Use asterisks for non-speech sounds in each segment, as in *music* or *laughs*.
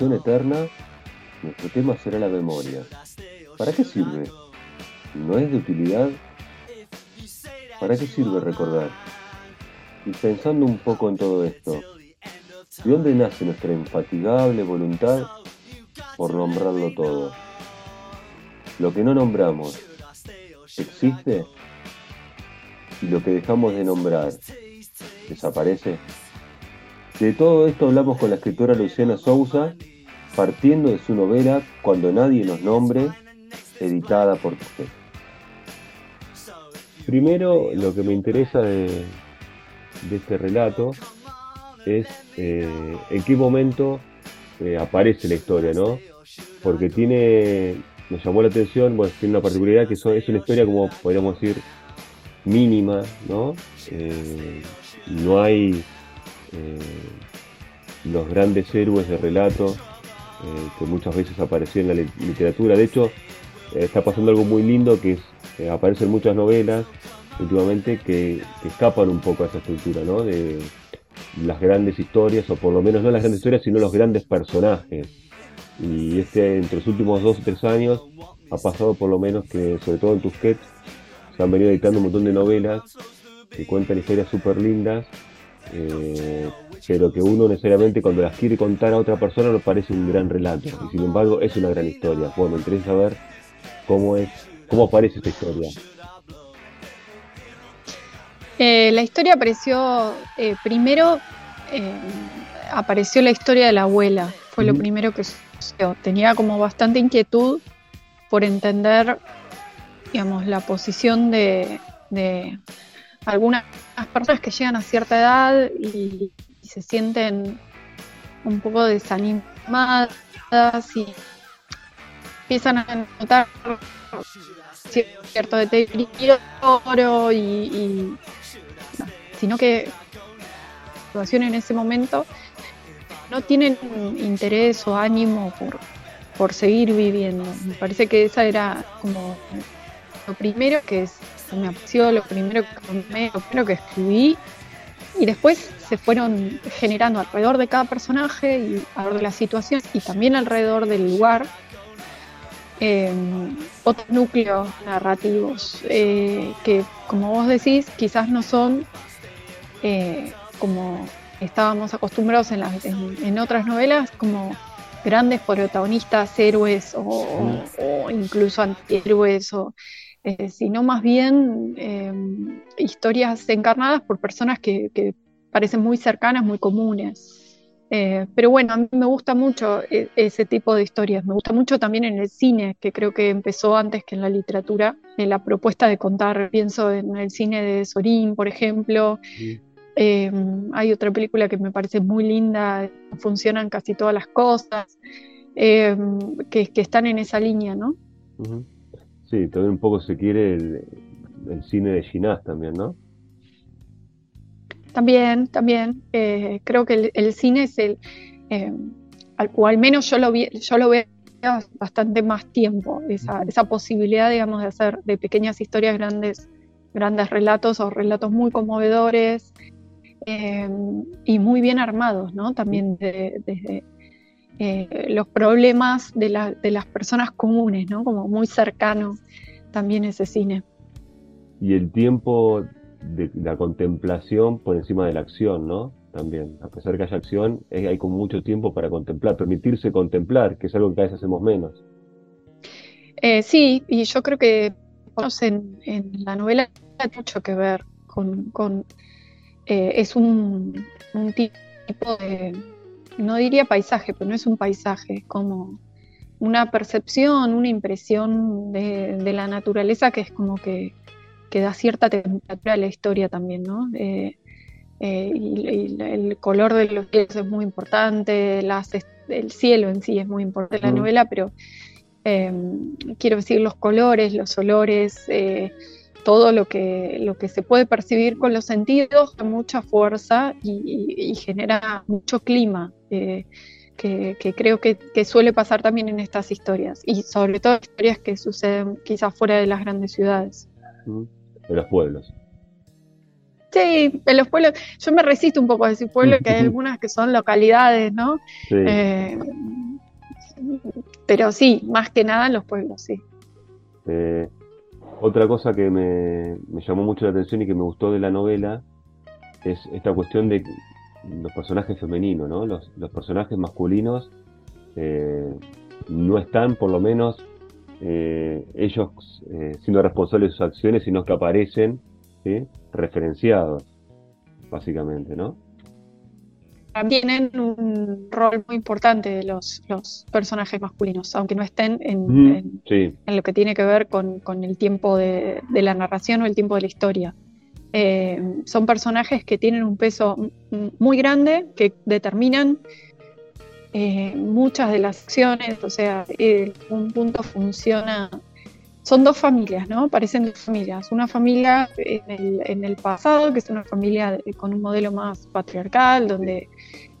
Eterna, nuestro tema será la memoria. ¿Para qué sirve? ¿No es de utilidad? ¿Para qué sirve recordar? Y pensando un poco en todo esto, ¿de dónde nace nuestra infatigable voluntad por nombrarlo todo? Lo que no nombramos, ¿existe? Y lo que dejamos de nombrar, ¿desaparece? De todo esto hablamos con la escritora Luciana Sousa, partiendo de su novela Cuando nadie nos nombre, editada por usted. Primero, lo que me interesa de, este relato es eh, en qué momento eh, aparece la historia, ¿no? Porque tiene, me llamó la atención, bueno, tiene una particularidad que es una historia como podríamos decir mínima, ¿no? Eh, no hay eh, los grandes héroes de relato eh, que muchas veces aparecían en la literatura. De hecho, eh, está pasando algo muy lindo que es, aparecen muchas novelas últimamente que, escapan un poco a esa estructura, ¿no? De las grandes historias, o por lo menos no las grandes historias, sino los grandes personajes. Y este, entre los últimos dos o tres años, ha pasado por lo menos que, sobre todo en Tusquets, se han venido editando un montón de novelas que cuentan historias súper lindas eh, pero que uno necesariamente cuando las quiere contar a otra persona no parece un gran relato, y sin embargo es una gran historia. Bueno, me interesa saber cómo es, cómo aparece esta historia. Eh, la historia apareció eh, primero, apareció la historia de la abuela, fue lo primero que sucedió. Tenía como bastante inquietud por entender, digamos, la posición de algunas personas que llegan a cierta edad y, se sienten un poco desanimadas y empiezan a notar cierto deterioro y, y sino que la situación en ese momento no tienen interés o ánimo por, por seguir viviendo. Me parece que esa era como lo primero que es me apasionó, lo primero que tomé, lo primero que escribí, y después se fueron generando alrededor de cada personaje y alrededor de la situación y también alrededor del lugar eh, otros núcleos narrativos eh, que, como vos decís, quizás no son eh, como estábamos acostumbrados en, en, otras novelas, como grandes protagonistas, héroes o, o incluso antihéroes o eh, sino más bien eh, historias encarnadas por personas que, parecen muy cercanas, muy comunes. Eh, pero bueno, a mí me gusta mucho ese tipo de historias, me gusta mucho también en el cine, que creo que empezó antes que en la literatura, en la propuesta de contar, pienso en el cine de Sorín, por ejemplo. hay otra película que me parece muy linda, funcionan casi todas las cosas, que, están en esa línea, ¿no? Sí, también un poco se quiere el, cine de Ginás también, ¿no? También, también. Eh, creo que el, cine es el, eh, o al menos yo lo, vi, yo lo veo bastante más tiempo, esa, esa posibilidad, digamos, de hacer de pequeñas historias grandes, grandes relatos o relatos muy conmovedores eh, y muy bien armados, ¿no? También desde eh, los problemas de, las personas comunes, ¿no? Como muy cercano también ese cine. Y el tiempo de la contemplación por encima de la acción, ¿no? También, a pesar que haya acción, hay como mucho tiempo para contemplar, permitirse contemplar, que es algo que a veces hacemos menos. Eh, sí, y yo creo que en, en la novela tiene mucho que ver con, eh, es un tipo de, no diría paisaje, pero no es un paisaje, es como una percepción, una impresión de, la naturaleza que es como que, da cierta temperatura a la historia también, ¿no? Eh, eh, y, el color de los cielos es muy importante, el cielo en sí es muy importante en la novela, pero eh, quiero decir los colores, los olores, todo lo que, lo que se puede percibir con los sentidos con mucha fuerza y, genera mucho clima, eh, que, creo que, suele pasar también en estas historias, y sobre todo historias que suceden quizás fuera de las grandes ciudades. De los pueblos. Sí, en los pueblos, yo me resisto un poco a decir pueblos, que hay algunas que son localidades, ¿no? Eh, pero sí, más que nada en los pueblos, sí. Eh, otra cosa que me, llamó mucho la atención y que me gustó de la novela es esta cuestión de los personajes femeninos, ¿no? Los, personajes masculinos eh, no están, por lo menos, ellos siendo responsables de sus acciones, sino que aparecen referenciados, básicamente, ¿no? Tienen un rol muy importante los, los personajes masculinos, aunque no estén en, lo que tiene que ver con, el tiempo de, la narración o el tiempo de la historia. Eh, son personajes que tienen un peso muy grande, que determinan eh, muchas de las acciones, o sea, un punto funciona son dos familias, ¿no? Parecen dos familias. Una familia en el, pasado, que es una familia con un modelo más patriarcal, donde,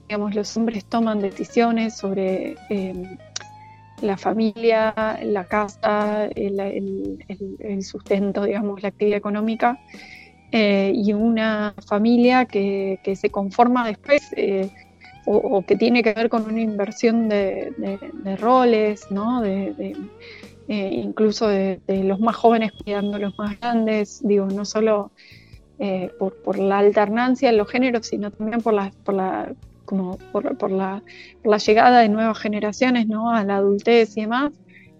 digamos, los hombres toman decisiones sobre em, la familia, la casa, el, sustento, digamos, la actividad económica. Eh, y una familia que, se conforma después eh, o, que tiene que ver con una inversión de, roles, ¿no? de, eh, incluso de, los más jóvenes cuidando a los más grandes, digo, no solo eh, por, la alternancia en los géneros, sino también por la, por la, como por, la, llegada de nuevas generaciones ¿no? a la adultez y demás,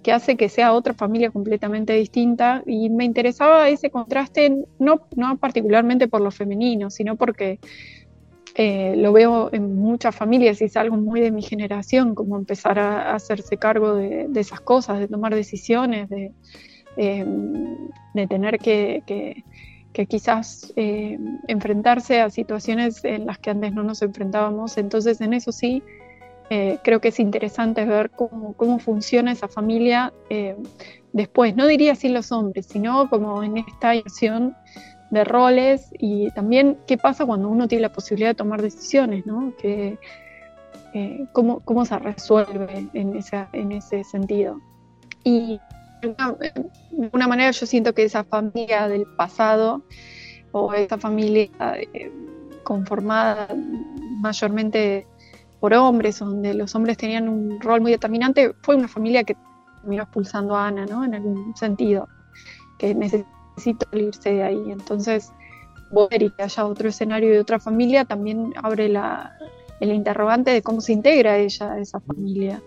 que hace que sea otra familia completamente distinta. Y me interesaba ese contraste, no, no particularmente por lo femenino, sino porque eh, lo veo en muchas familias y es algo muy de mi generación, como empezar a, hacerse cargo de, esas cosas, de tomar decisiones, de, em, tener que, quizás em, enfrentarse a situaciones en las que antes no nos enfrentábamos. Entonces en eso sí, eh, creo que es interesante ver cómo, funciona esa familia eh, después. No diría así los hombres, sino como en esta acción de roles y también qué pasa cuando uno tiene la posibilidad de tomar decisiones, ¿no? Que, eh, cómo, cómo, se resuelve en, esa, en ese sentido. Y de alguna manera yo siento que esa familia del pasado o esa familia eh, conformada mayormente por hombres, donde los hombres tenían un rol muy determinante, fue una familia que terminó expulsando a Ana, ¿no? En algún sentido, que necesitaba necesito irse de ahí. Entonces, volver y que haya otro escenario de otra familia también abre la, el interrogante de cómo se integra ella a esa familia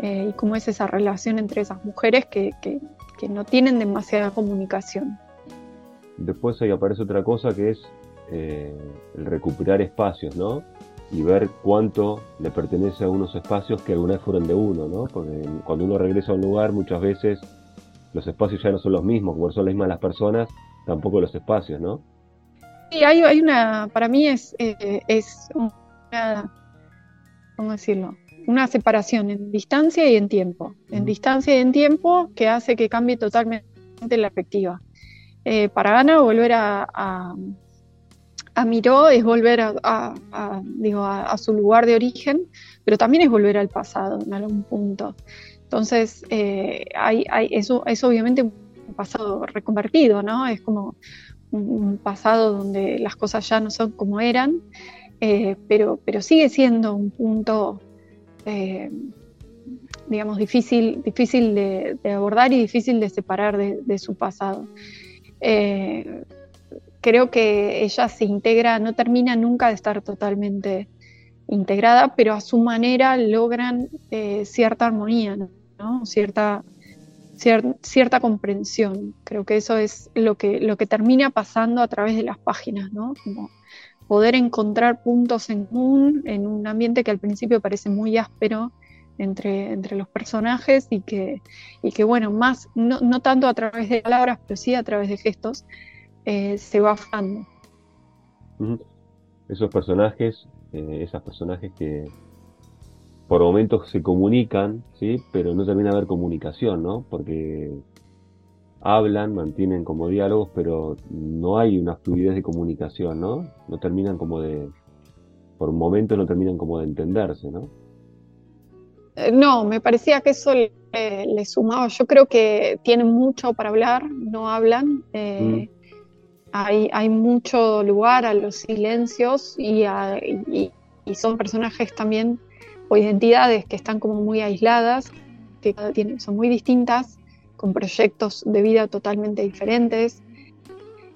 eh, y cómo es esa relación entre esas mujeres que, que, no tienen demasiada comunicación. Después ahí aparece otra cosa que es eh, el recuperar espacios, ¿no? Y ver cuánto le pertenece a unos espacios que alguna vez fueron de uno, ¿no? Porque cuando uno regresa a un lugar muchas veces los espacios ya no son los mismos, como son las mismas las personas, tampoco los espacios, ¿no? Sí, hay, hay una, para mí es, eh, es una, ¿cómo decirlo? Una separación en distancia y en tiempo. En distancia y en tiempo que hace que cambie totalmente la perspectiva. Eh, para Ana, volver a, a, Miró es volver a, digo, a, su lugar de origen, pero también es volver al pasado en algún punto. Entonces, eh, hay, eso es obviamente un pasado reconvertido, ¿no? Es como un pasado donde las cosas ya no son como eran, eh, pero, pero sigue siendo un punto, eh, digamos, difícil, difícil de, abordar y difícil de separar de, su pasado. creo que ella se integra, no termina nunca de estar totalmente integrada, pero a su manera logran cierta armonía, ¿no? Cierta, cierta comprensión. Creo que eso es lo que, lo que termina pasando a través de las páginas, ¿no? Poder encontrar puntos en común en un ambiente que al principio parece muy áspero entre, entre los personajes y que, y que bueno, más, no, no tanto a través de palabras, pero sí a través de gestos, eh, se va afando. Esos personajes, eh, esos personajes que, por momentos se comunican, ¿sí? pero no termina de haber comunicación, ¿no? Porque hablan, mantienen como diálogos, pero no hay una fluidez de comunicación, ¿no? No terminan como de, por momentos no terminan como de entenderse, ¿no? Eh, no, me parecía que eso le, sumaba. Yo creo que tienen mucho para hablar, no hablan. Eh, mm. hay, hay mucho lugar a los silencios y, y, son personajes también o identidades que están como muy aisladas, que son muy distintas, con proyectos de vida totalmente diferentes.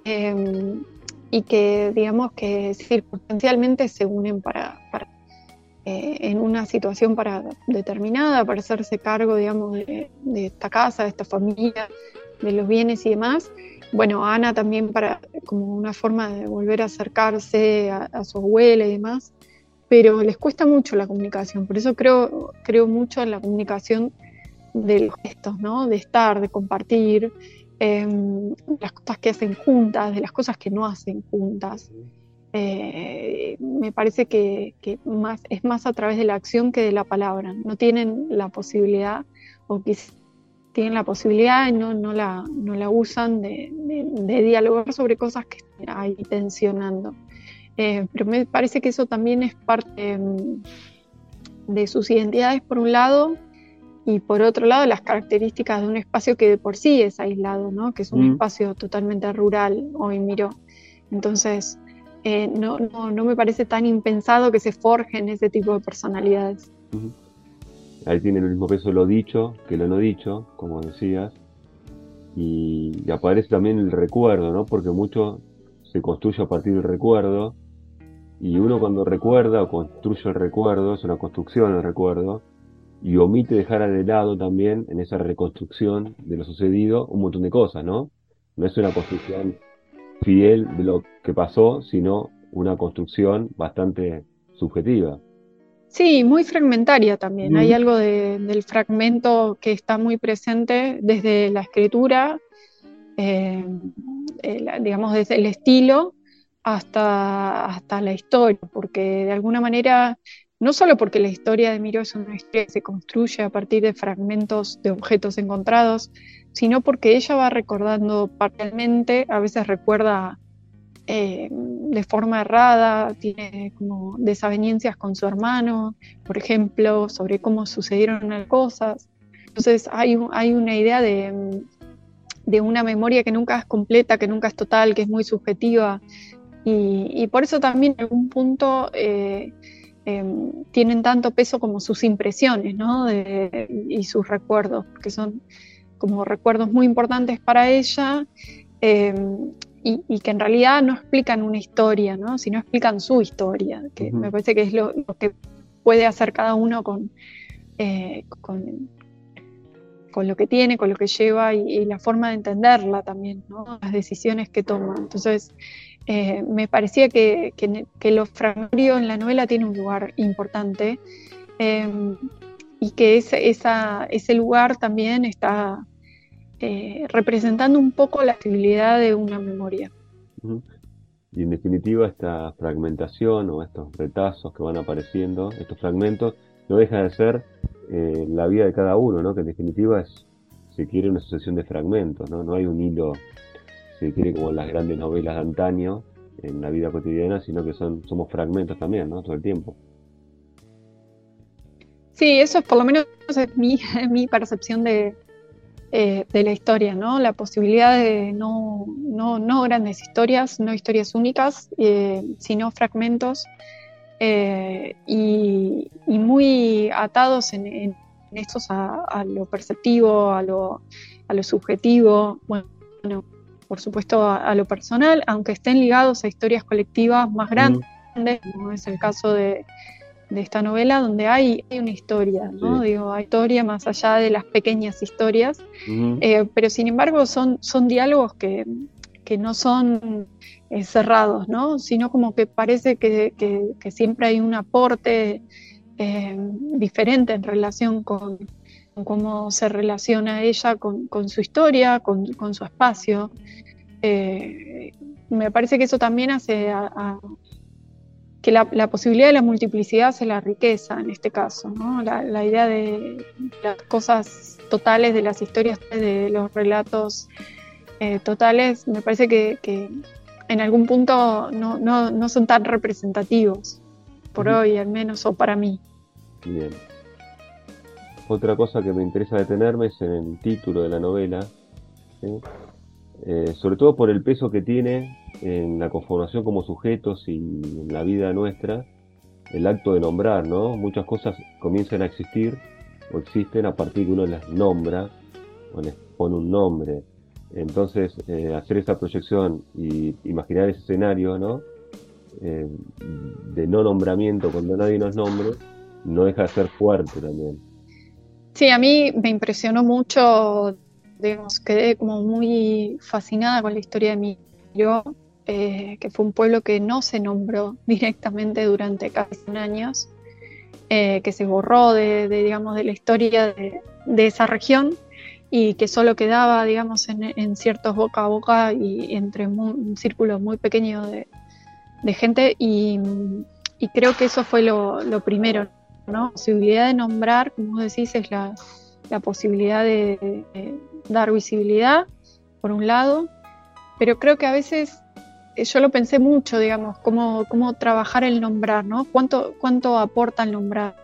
Em, y que digamos que circunstancialmente se unen para, eh, en una situación para determinada para hacerse cargo digamos de, esta casa, de esta familia, de los bienes y demás. Bueno, Ana también para como una forma de volver a acercarse a, su abuela y demás, pero les cuesta mucho la comunicación, por eso creo, creo mucho en la comunicación de los gestos, ¿no? De estar, de compartir, Em, las cosas que hacen juntas, de las cosas que no hacen juntas. Eh, me parece que, más, es más a través de la acción que de la palabra. No tienen la posibilidad, o tienen la posibilidad y no, no, la, no la usan de, dialogar sobre cosas que hay tensionando. Eh, pero me parece que eso también es parte em, de sus identidades, por un lado, y por otro lado las características de un espacio que de por sí es aislado, ¿no? que es un mm. espacio totalmente rural hoy miro. Entonces, eh, no, no, me parece tan impensado que se forjen ese tipo de personalidades. Ahí tiene el mismo peso lo dicho que lo no dicho, como decías, y, y aparece también el recuerdo, ¿no? porque mucho se construye a partir del recuerdo, y uno cuando recuerda o construye el recuerdo, es una construcción el recuerdo, y omite dejar de lado también en esa reconstrucción de lo sucedido un montón de cosas, ¿no? No es una construcción fiel de lo que pasó, sino una construcción bastante subjetiva. Sí, muy fragmentaria también. Hay algo del fragmento que está muy presente desde la escritura, eh, digamos, desde el estilo hasta, hasta la historia, porque de alguna manera no solo porque la historia de Miro es una historia que se construye a partir de fragmentos de objetos encontrados, sino porque ella va recordando parcialmente, a veces recuerda eh, de forma errada, tiene como desavenencias con su hermano, por ejemplo, sobre cómo sucedieron las cosas. Entonces hay, hay una idea de, una memoria que nunca es completa, que nunca es total, que es muy subjetiva. Y, por eso también en algún punto... Eh, Em, tienen tanto peso como sus impresiones y sus recuerdos, que son como recuerdos muy importantes para ella em, y, que en realidad no explican una historia, ¿no? sino explican su historia, que me parece que es lo, que puede hacer cada uno con, eh, con, lo que tiene, con lo que lleva y, la forma de entenderla también, las decisiones que toma. Entonces, eh, me parecía que, que, lo fragmentario en la novela tiene un lugar importante em, y que ese, ese lugar también está eh, representando un poco la actividad de una memoria. Y en definitiva esta fragmentación o estos retazos que van apareciendo, estos fragmentos, no deja de ser eh, la vida de cada uno, ¿no? que en definitiva es, se quiere una sucesión de fragmentos, no, no hay un hilo se quiere como las grandes novelas de antaño en la vida cotidiana, sino que son somos fragmentos también, ¿no? Todo el tiempo. Sí, eso es por lo menos es mi, *laughs* mi percepción de, eh, de la historia, ¿no? La posibilidad de no, no, no grandes historias, no historias únicas, eh, sino fragmentos eh, y, muy atados en, en estos a, a, lo perceptivo, a lo, a lo subjetivo. Bueno, por supuesto, a, lo personal, aunque estén ligados a historias colectivas más grandes, como es el caso de, esta novela, donde hay, una historia, ¿no? Digo, hay historia más allá de las pequeñas historias, eh, pero sin embargo son, son diálogos que, no son eh, cerrados, ¿no? Sino como que parece que, siempre hay un aporte eh, diferente en relación con, cómo se relaciona ella con, su historia, con, su espacio. Eh, me parece que eso también hace que la, posibilidad de la multiplicidad hace la riqueza en este caso, la, idea de las cosas totales, de las historias, de los relatos eh, totales, me parece que, en algún punto no, son tan representativos, por hoy al menos, o para mí. Bien. Otra cosa que me interesa detenerme es en el título de la novela, eh, sobre todo por el peso que tiene en la conformación como sujetos y en la vida nuestra, el acto de nombrar, ¿no? Muchas cosas comienzan a existir o existen a partir que uno las nombra o les pone un nombre. Entonces, eh, hacer esa proyección y imaginar ese escenario, ¿no? Eh, de no nombramiento cuando nadie nos nombre, no deja de ser fuerte también. Sí, a mí me impresionó mucho, digamos, quedé como muy fascinada con la historia de mi yo, eh, que fue un pueblo que no se nombró *laughs* directamente durante casi 100 años, que se borró de, digamos, de la historia de, de esa región y que solo quedaba, digamos, en, ciertos boca a boca y entre un círculo muy pequeño de, gente y, creo que eso fue lo, primero, ¿no? La posibilidad de nombrar, como decís, es la, posibilidad de, dar visibilidad, por un lado, pero creo que a veces eh, yo lo pensé mucho, digamos, cómo, cómo trabajar el nombrar, ¿no? ¿Cuánto, ¿Cuánto aporta el nombrar?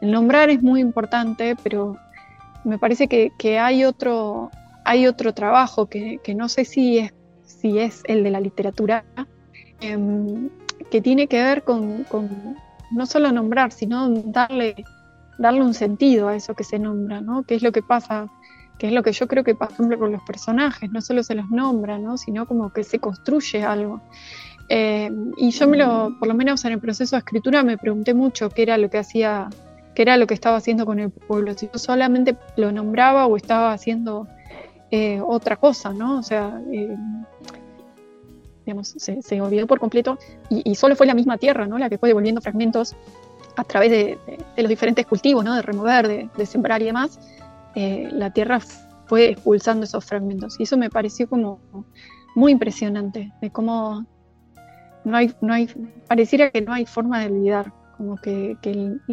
El nombrar es muy importante, pero me parece que, hay, otro, hay otro trabajo que, no sé si es, si es el de la literatura, em, que tiene que ver con, no solo nombrar, sino darle, darle un sentido a eso que se nombra, ¿no? ¿Qué es lo que pasa? que es lo que yo creo que pasa con los personajes, no solo se los nombra, ¿no? sino como que se construye algo. Em, y yo me lo, por lo menos en el proceso de escritura, me pregunté mucho qué era lo que hacía que era lo que estaba haciendo con el pueblo, si yo solamente lo nombraba o estaba haciendo eh, otra cosa, ¿no? O sea, eh, digamos, se, olvidó por completo y, solo fue la misma tierra, ¿no? La que fue devolviendo fragmentos a través de, los diferentes cultivos, ¿no? De remover, de, sembrar y demás. Eh, la tierra fue expulsando esos fragmentos y eso me pareció como muy impresionante, de cómo no hay, no hay, pareciera que no hay forma de olvidar como que,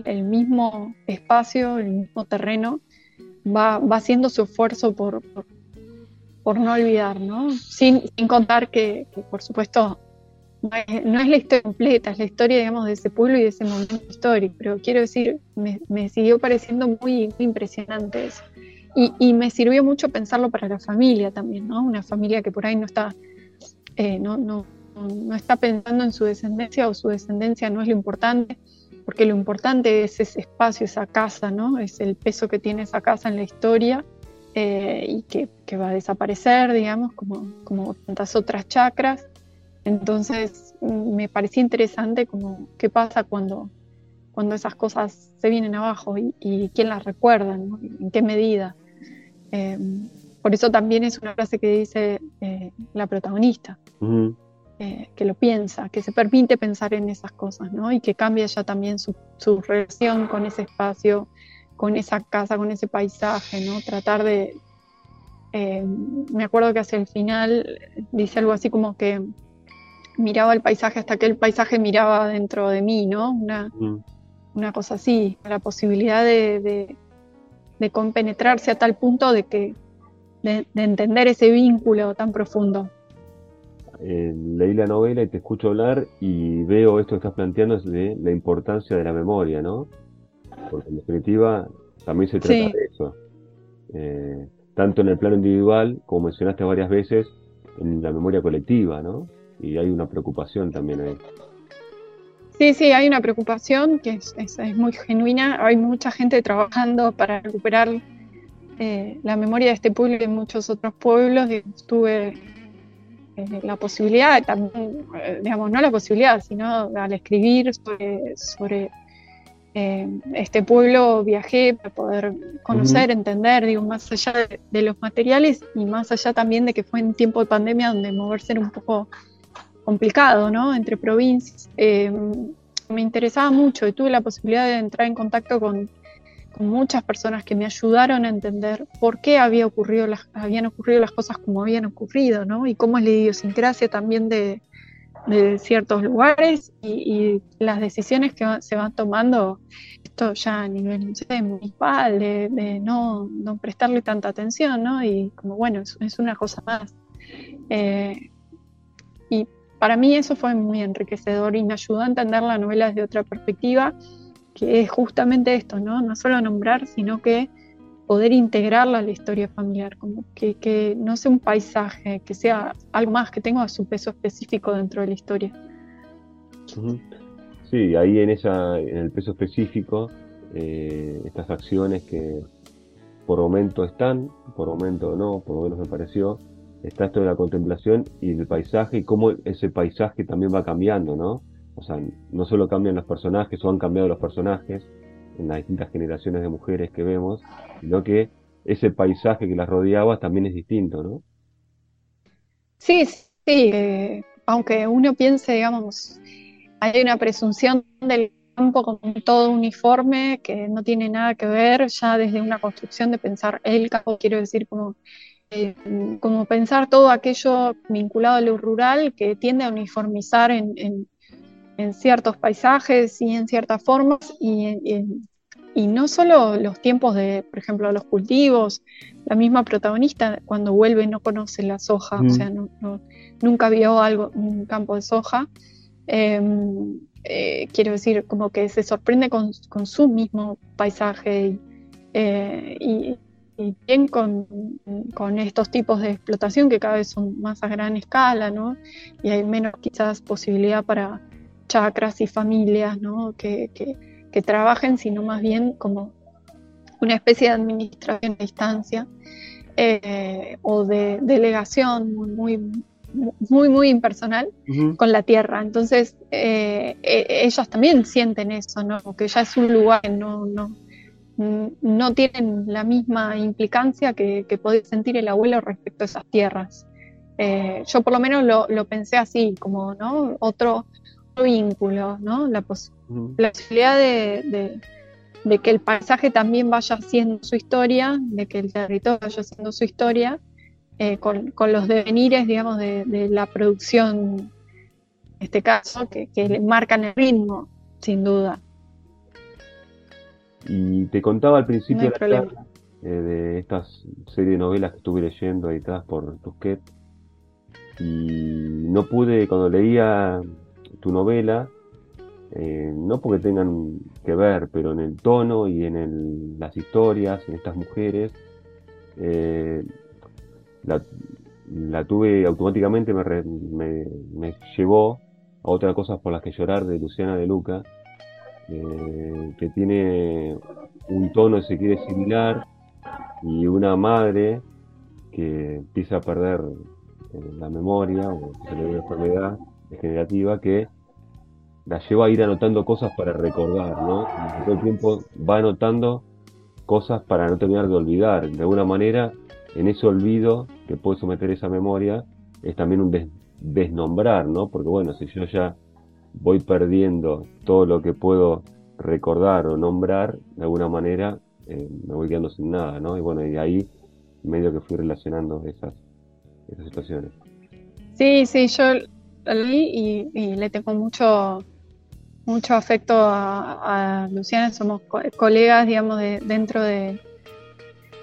el, mismo espacio, el mismo terreno va, haciendo su esfuerzo por, por, no olvidar, ¿no? Sin, contar que, por supuesto, no es, la historia completa, es la historia, digamos, de ese pueblo y de ese momento histórico, pero quiero decir, me, siguió pareciendo muy, impresionante eso. Y, me sirvió mucho pensarlo para la familia también, ¿no? Una familia que por ahí no está, eh, no, no, no está pensando en su descendencia o su descendencia no es lo importante, porque lo importante es ese espacio, esa casa, ¿no? Es el peso que tiene esa casa en la historia eh, y que, va a desaparecer, digamos, como, como tantas otras chacras. Entonces me parecía interesante como qué pasa cuando, cuando esas cosas se vienen abajo y, quién las recuerda, en qué medida. Eh, por eso también es una frase que dice eh, la protagonista. Eh, que lo piensa, que se permite pensar en esas cosas, ¿no? Y que cambia ya también su, relación con ese espacio, con esa casa, con ese paisaje, ¿no? Tratar de... Eh, me acuerdo que hacia el final dice algo así como que miraba el paisaje hasta que el paisaje miraba dentro de mí, ¿no? Una, mm. una cosa así, la posibilidad de, de, compenetrarse a tal punto de que de entender ese vínculo tan profundo eh, leí la novela y te escucho hablar y veo esto que estás planteando es de la importancia de la memoria, ¿no? Porque en definitiva también se trata de eso. Eh, tanto en el plano individual, como mencionaste varias veces, en la memoria colectiva, ¿no? Y hay una preocupación también ahí. Sí, sí, hay una preocupación que es, muy genuina. Hay mucha gente trabajando para recuperar eh, la memoria de este pueblo y de muchos otros pueblos. Estuve la posibilidad, también, eh, digamos, no la posibilidad, sino al escribir sobre, eh, este pueblo viajé para poder conocer, entender, digo, más allá de, los materiales y más allá también de que fue en tiempo de pandemia donde moverse era un poco complicado, ¿no? Entre provincias. me interesaba mucho y tuve la posibilidad de entrar en contacto con muchas personas que me ayudaron a entender por qué había ocurrido las, habían ocurrido las cosas como habían ocurrido, ¿no? Y cómo es la idiosincrasia también de, ciertos lugares y, las decisiones que se van tomando, esto ya a nivel municipal, de, no, prestarle tanta atención, ¿no? Y como, bueno, es, una cosa más. Eh, y para mí eso fue muy enriquecedor y me ayudó a entender la novela desde otra perspectiva que es justamente esto, ¿no? No solo nombrar, sino que poder integrarla a la historia familiar, como que, que, no sea un paisaje, que sea algo más, que tenga su peso específico dentro de la historia. Sí, ahí en, esa, en el peso específico, eh, estas acciones que por momento están, por momento no, por lo menos me pareció, está esto de la contemplación y del paisaje y cómo ese paisaje también va cambiando, ¿no? O sea, no solo cambian los personajes o han cambiado los personajes en las distintas generaciones de mujeres que vemos, sino que ese paisaje que las rodeaba también es distinto, ¿no? Sí, sí, eh, aunque uno piense, digamos, hay una presunción del campo como todo uniforme que no tiene nada que ver ya desde una construcción de pensar el campo, quiero decir, como, eh, como pensar todo aquello vinculado a lo rural que tiende a uniformizar en, en, ciertos paisajes y en ciertas formas y, y, no solo los tiempos de, por ejemplo, los cultivos, la misma protagonista cuando vuelve no conoce la soja, o mm. sea, nunca vio algo, un campo de soja. Em, eh, quiero decir, como que se sorprende con, su mismo paisaje eh, y, bien con, estos tipos de explotación que cada vez son más a gran escala, ¿no? Y hay menos quizás posibilidad para chacras y familias, ¿no? Que, trabajen, sino más bien como una especie de administración a distancia eh, o de delegación muy, muy, muy impersonal con la tierra. Entonces, eh, e, ellos también sienten eso, ¿no? Que ya es un lugar que no, no, no tienen la misma implicancia que, que puede sentir el abuelo respecto a esas tierras. Eh, yo por lo menos lo, lo, pensé así, como ¿no? otro, vínculo, ¿no? La, posibilidad de, de, que el paisaje también vaya haciendo su historia, de que el territorio vaya haciendo su historia, eh, con, los devenires, digamos, de, la producción, en este caso, que, le marcan el ritmo, sin duda. Y te contaba al principio eh, de, estas serie de novelas que estuve leyendo editadas por Tusquet, y no pude, cuando leía tu novela, eh, no porque tengan que ver, pero en el tono y en las historias, en estas mujeres, la, tuve automáticamente, me, me, llevó a otras cosas por las que llorar de Luciana de Luca, eh, que tiene un tono, si quiere, similar, y una madre que empieza a perder eh, la memoria o se le una enfermedad degenerativa que la lleva a ir anotando cosas para recordar, ¿no? Y todo el tiempo va anotando cosas para no terminar de olvidar. De alguna manera, en ese olvido que puede someter esa memoria es también un desnombrar, ¿no? Porque bueno, si yo ya voy perdiendo todo lo que puedo recordar o nombrar, de alguna manera eh, me voy quedando sin nada, ¿no? Y bueno, y ahí medio que fui relacionando esas, esas situaciones. Sí, sí, yo leí y, le tengo mucho mucho afecto a, Luciana, somos colegas, digamos, de, dentro de,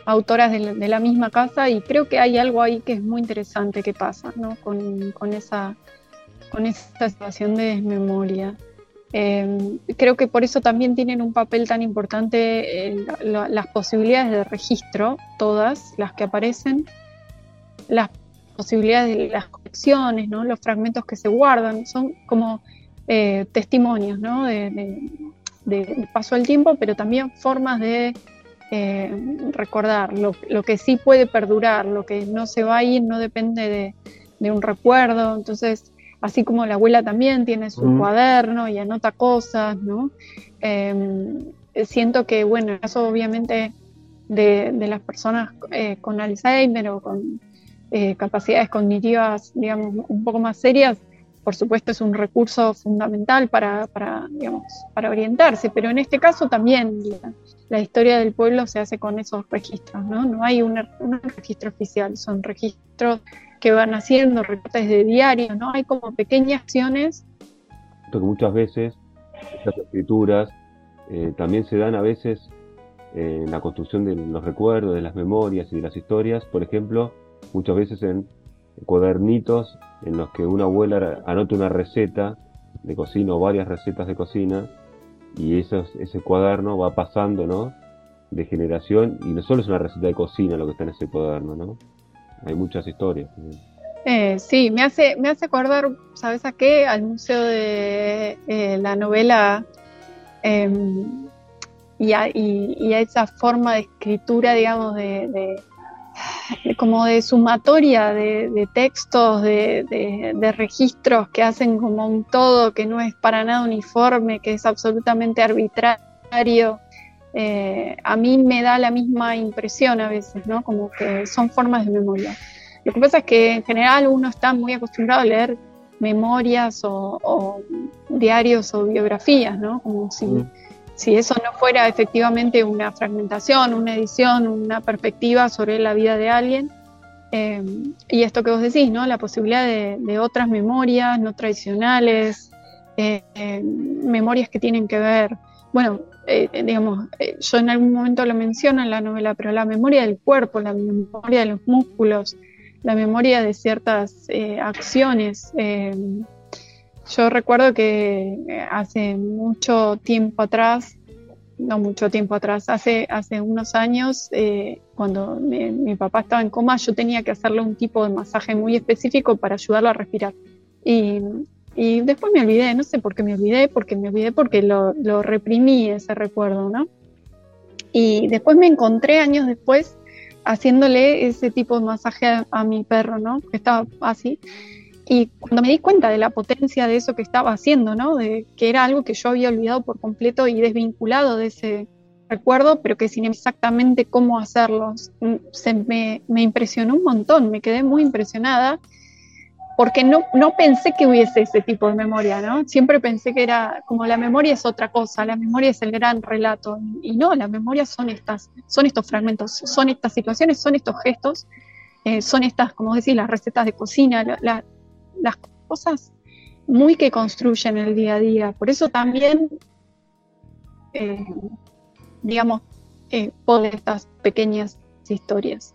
autoras de la, misma casa y creo que hay algo ahí que es muy interesante que pasa ¿no? con, con, esa, con esa situación de desmemoria. Em, creo que por eso también tienen un papel tan importante eh, las posibilidades de registro, todas las que aparecen, las posibilidades de las colecciones, ¿no? los fragmentos que se guardan, son como eh, testimonios ¿no? de, de paso del tiempo, pero también formas de eh, recordar, lo, que sí puede perdurar, lo que no se va a ir no depende de, un recuerdo, entonces así como la abuela también tiene su cuaderno y anota cosas, ¿no? Em, siento que, bueno, en el caso obviamente de, las personas eh, con Alzheimer o con eh, capacidades cognitivas, digamos, un poco más serias, por supuesto es un recurso fundamental para, digamos, para orientarse, pero en este caso también la, historia del pueblo se hace con esos registros, ¿no? No hay un, registro oficial, son registros que van haciendo, recortes de diario, ¿no? Hay como pequeñas acciones. Porque muchas veces estas escrituras eh, también se dan a veces en la construcción de los recuerdos, de las memorias y de las historias, por ejemplo, muchas veces en cuadernitos en los que una abuela anota una receta de cocina o varias recetas de cocina y ese cuaderno va pasando, ¿no? de generación y no solo es una receta de cocina lo que está en ese cuaderno, ¿no? Hay muchas historias. Eh, sí, me hace, me hace acordar, ¿sabes a qué? Al Museo de eh, la Novela em, y, a, esa forma de escritura, digamos, de, *laughs* como de sumatoria de, textos, de, registros que hacen como un todo que no es para nada uniforme, que es absolutamente arbitrario. Eh, a mí me da la misma impresión a veces, ¿no? Como que son formas de memoria. Lo que pasa es que en general uno está muy acostumbrado a leer memorias o, diarios o biografías, ¿no? Como si. Si eso no fuera efectivamente una fragmentación, una edición, una perspectiva sobre la vida de alguien. Eh, y esto que vos decís, ¿no? La posibilidad de, otras memorias no tradicionales, eh, memorias que tienen que ver bueno, eh, digamos, eh, yo en algún momento lo menciono en la novela, pero la memoria del cuerpo, la memoria de los músculos, la memoria de ciertas eh, acciones. Yo recuerdo que hace mucho tiempo atrás, no mucho tiempo atrás, hace, hace unos años, cuando mi, papá estaba en coma, yo tenía que hacerle un tipo de masaje muy específico para ayudarlo a respirar. Y y después me olvidé, no sé por qué me olvidé, porque me olvidé porque lo, lo reprimí ese recuerdo, ¿no? Y después me encontré años después haciéndole ese tipo de masaje a, mi perro, ¿no? Que estaba así. Y cuando me di cuenta de la potencia de eso que estaba haciendo, ¿no? De que era algo que yo había olvidado por completo y desvinculado de ese recuerdo, pero que sin exactamente cómo hacerlo. Se me, me impresionó un montón, me quedé muy impresionada porque no, no pensé que hubiese ese tipo de memoria, ¿no? Siempre pensé que era como la memoria es otra cosa, la memoria es el gran relato, y no, la memoria son estas, son estos fragmentos, son estas situaciones, son estos gestos, eh, son estas, como decís, las recetas de cocina, las cosas muy que construyen el día a día. Por eso también, eh, digamos, eh, estas pequeñas historias.